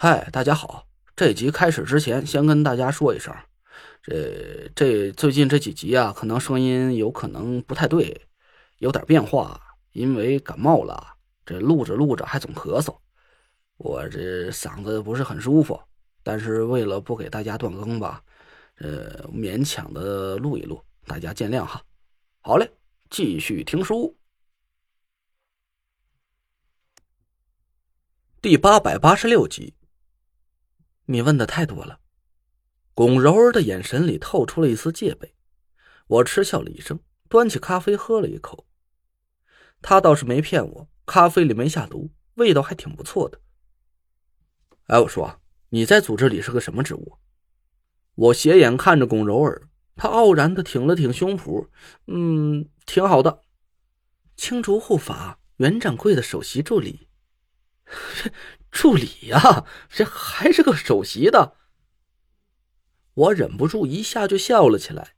嗨，大家好！这集开始之前，先跟大家说一声，这这最近这几集啊，可能声音有可能不太对，有点变化，因为感冒了，这录着录着还总咳嗽，我这嗓子不是很舒服，但是为了不给大家断更吧，呃，勉强的录一录，大家见谅哈。好嘞，继续听书，第八百八十六集。你问的太多了，龚柔儿的眼神里透出了一丝戒备。我嗤笑了一声，端起咖啡喝了一口。他倒是没骗我，咖啡里没下毒，味道还挺不错的。哎，我说你在组织里是个什么职务？我斜眼看着龚柔儿，她傲然的挺了挺胸脯，嗯，挺好的，青竹护法袁掌柜的首席助理。助理呀，这还是个首席的。我忍不住一下就笑了起来。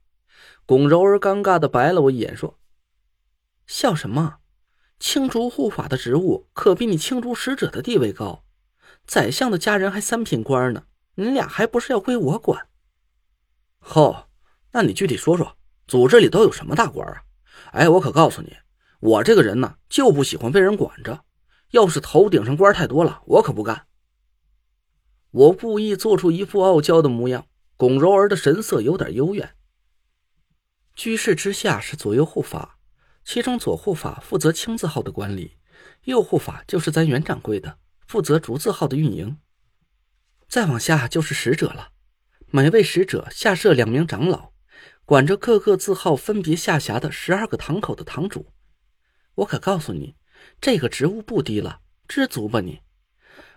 龚柔儿尴尬的白了我一眼，说：“笑什么？青竹护法的职务可比你青竹使者的地位高，宰相的家人还三品官呢，你俩还不是要归我管？”哦，那你具体说说，组织里都有什么大官啊？哎，我可告诉你，我这个人呢，就不喜欢被人管着。要是头顶上官太多了，我可不干。我故意做出一副傲娇的模样，龚柔儿的神色有点幽怨。居士之下是左右护法，其中左护法负责青字号的管理，右护法就是咱袁掌柜的，负责竹字号的运营。再往下就是使者了，每位使者下设两名长老，管着各个字号分别下辖的十二个堂口的堂主。我可告诉你。这个职务不低了，知足吧你！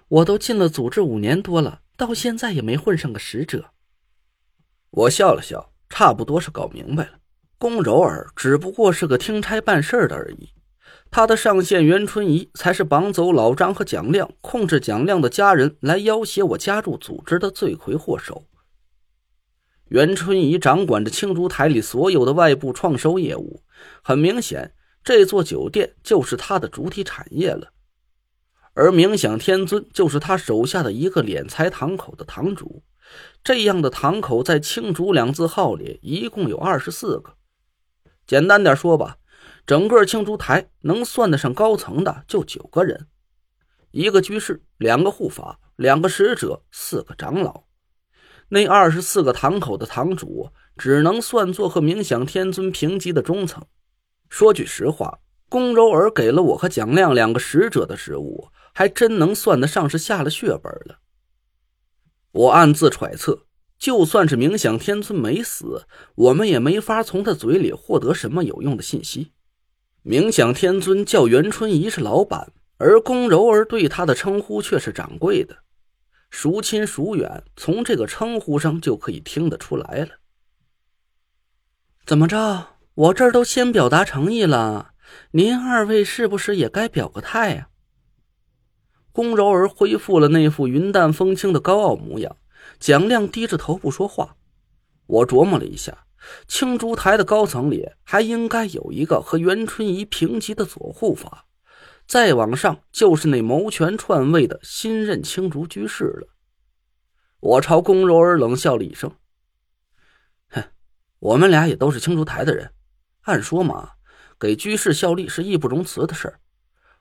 我都进了组织五年多了，到现在也没混上个使者。我笑了笑，差不多是搞明白了。龚柔儿只不过是个听差办事的而已，他的上线袁春怡才是绑走老张和蒋亮，控制蒋亮的家人来要挟我加入组织的罪魁祸首。袁春怡掌管着青竹台里所有的外部创收业务，很明显。这座酒店就是他的主体产业了，而冥想天尊就是他手下的一个敛财堂口的堂主。这样的堂口在青竹两字号里一共有二十四个。简单点说吧，整个青竹台能算得上高层的就九个人：一个居士，两个护法，两个使者，四个长老。那二十四个堂口的堂主只能算作和冥想天尊平级的中层。说句实话，龚柔儿给了我和蒋亮两个使者的食物，还真能算得上是下了血本了。我暗自揣测，就算是冥想天尊没死，我们也没法从他嘴里获得什么有用的信息。冥想天尊叫袁春怡是老板，而龚柔儿对他的称呼却是掌柜的，孰亲孰远，从这个称呼上就可以听得出来了。怎么着？我这儿都先表达诚意了，您二位是不是也该表个态呀？龚柔儿恢复了那副云淡风轻的高傲模样，蒋亮低着头不说话。我琢磨了一下，青竹台的高层里还应该有一个和袁春怡平级的左护法，再往上就是那谋权篡位的新任青竹居士了。我朝龚柔儿冷笑了一声：“哼，我们俩也都是青竹台的人。”按说嘛，给居士效力是义不容辞的事儿。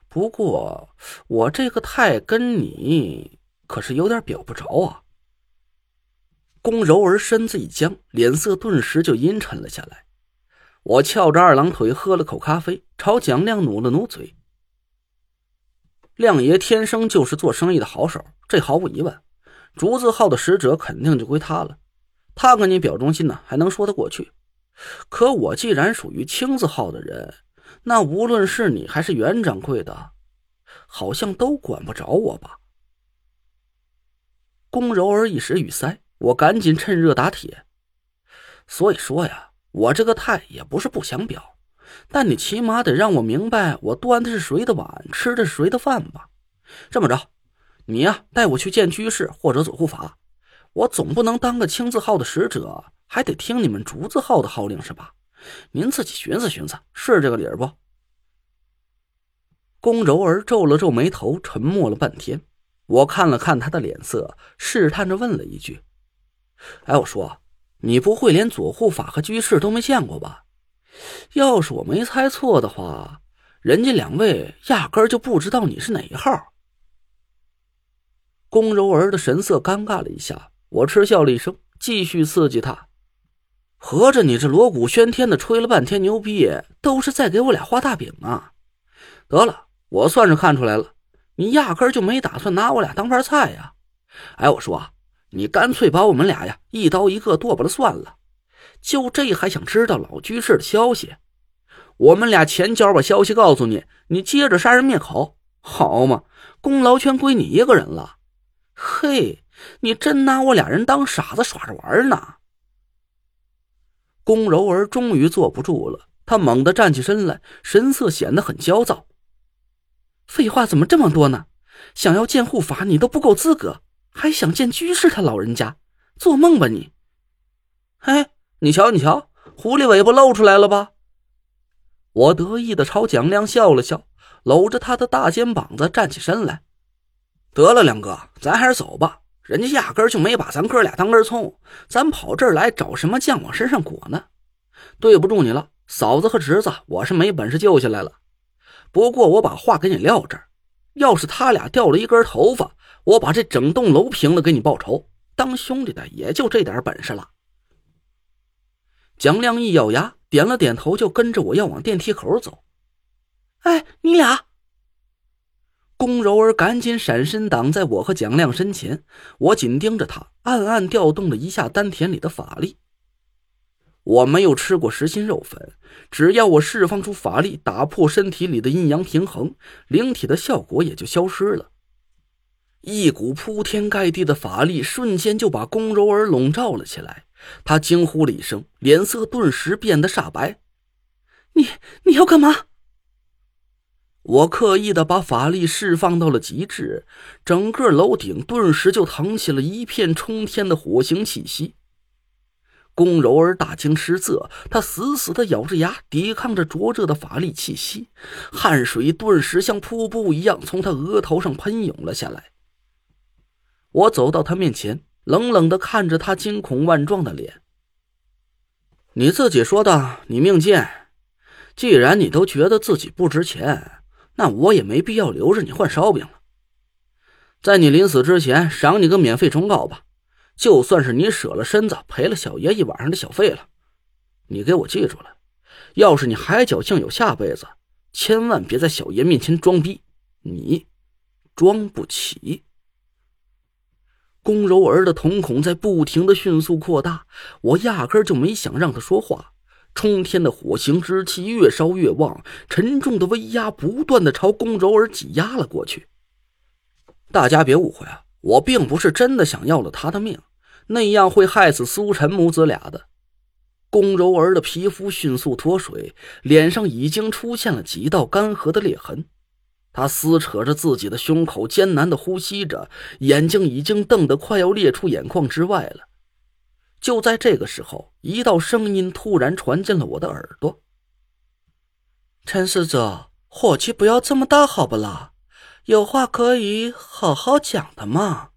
不过我这个态跟你可是有点表不着啊。龚柔儿身子一僵，脸色顿时就阴沉了下来。我翘着二郎腿喝了口咖啡，朝蒋亮努了努嘴。亮爷天生就是做生意的好手，这毫无疑问。竹字号的使者肯定就归他了。他跟你表忠心呢，还能说得过去。可我既然属于青字号的人，那无论是你还是袁掌柜的，好像都管不着我吧？宫柔儿一时语塞，我赶紧趁热打铁。所以说呀，我这个态也不是不想表，但你起码得让我明白，我端的是谁的碗，吃的是谁的饭吧？这么着，你呀带我去见居士或者左护法，我总不能当个青字号的使者。还得听你们竹字号的号令是吧？您自己寻思寻思，是这个理儿不？龚柔儿皱了皱眉头，沉默了半天。我看了看他的脸色，试探着问了一句：“哎，我说，你不会连左护法和居士都没见过吧？要是我没猜错的话，人家两位压根儿就不知道你是哪一号。”宫柔儿的神色尴尬了一下，我嗤笑了一声，继续刺激他：“合着你这锣鼓喧天的吹了半天牛逼，都是在给我俩画大饼啊？得了，我算是看出来了。”你压根就没打算拿我俩当盘菜呀！哎，我说，你干脆把我们俩呀一刀一个剁吧了算了。就这还想知道老居士的消息？我们俩前脚把消息告诉你，你接着杀人灭口，好嘛？功劳全归你一个人了。嘿，你真拿我俩人当傻子耍着玩呢！宫柔儿终于坐不住了，她猛地站起身来，神色显得很焦躁。废话怎么这么多呢？想要见护法，你都不够资格，还想见居士他老人家？做梦吧你！哎，你瞧你瞧，狐狸尾巴露出来了吧？我得意的朝蒋亮笑了笑，搂着他的大肩膀子站起身来。得了，梁哥，咱还是走吧。人家压根就没把咱哥俩当根葱，咱跑这儿来找什么酱往身上裹呢？对不住你了，嫂子和侄子，我是没本事救下来了。不过我把话给你撂这儿，要是他俩掉了一根头发，我把这整栋楼平了给你报仇。当兄弟的也就这点本事了。蒋亮一咬牙，点了点头，就跟着我要往电梯口走。哎，你俩！龚柔儿赶紧闪身挡在我和蒋亮身前，我紧盯着他，暗暗调动了一下丹田里的法力。我没有吃过实心肉粉，只要我释放出法力，打破身体里的阴阳平衡，灵体的效果也就消失了。一股铺天盖地的法力瞬间就把宫柔儿笼罩了起来。他惊呼了一声，脸色顿时变得煞白：“你你要干嘛？”我刻意的把法力释放到了极致，整个楼顶顿时就腾起了一片冲天的火星气息。宫柔儿大惊失色，她死死的咬着牙，抵抗着灼热的法力气息，汗水顿时像瀑布一样从她额头上喷涌了下来。我走到她面前，冷冷的看着她惊恐万状的脸：“你自己说的，你命贱。既然你都觉得自己不值钱，那我也没必要留着你换烧饼了。在你临死之前，赏你个免费忠告吧。”就算是你舍了身子，赔了小爷一晚上的小费了，你给我记住了。要是你还侥幸有下辈子，千万别在小爷面前装逼，你装不起。宫柔儿的瞳孔在不停的迅速扩大，我压根就没想让他说话。冲天的火星之气越烧越旺，沉重的威压不断的朝宫柔儿挤压了过去。大家别误会啊！我并不是真的想要了他的命，那样会害死苏晨母子俩的。宫柔儿的皮肤迅速脱水，脸上已经出现了几道干涸的裂痕。他撕扯着自己的胸口，艰难的呼吸着，眼睛已经瞪得快要裂出眼眶之外了。就在这个时候，一道声音突然传进了我的耳朵：“陈使者，火气不要这么大，好不啦？”有话可以好好讲的嘛。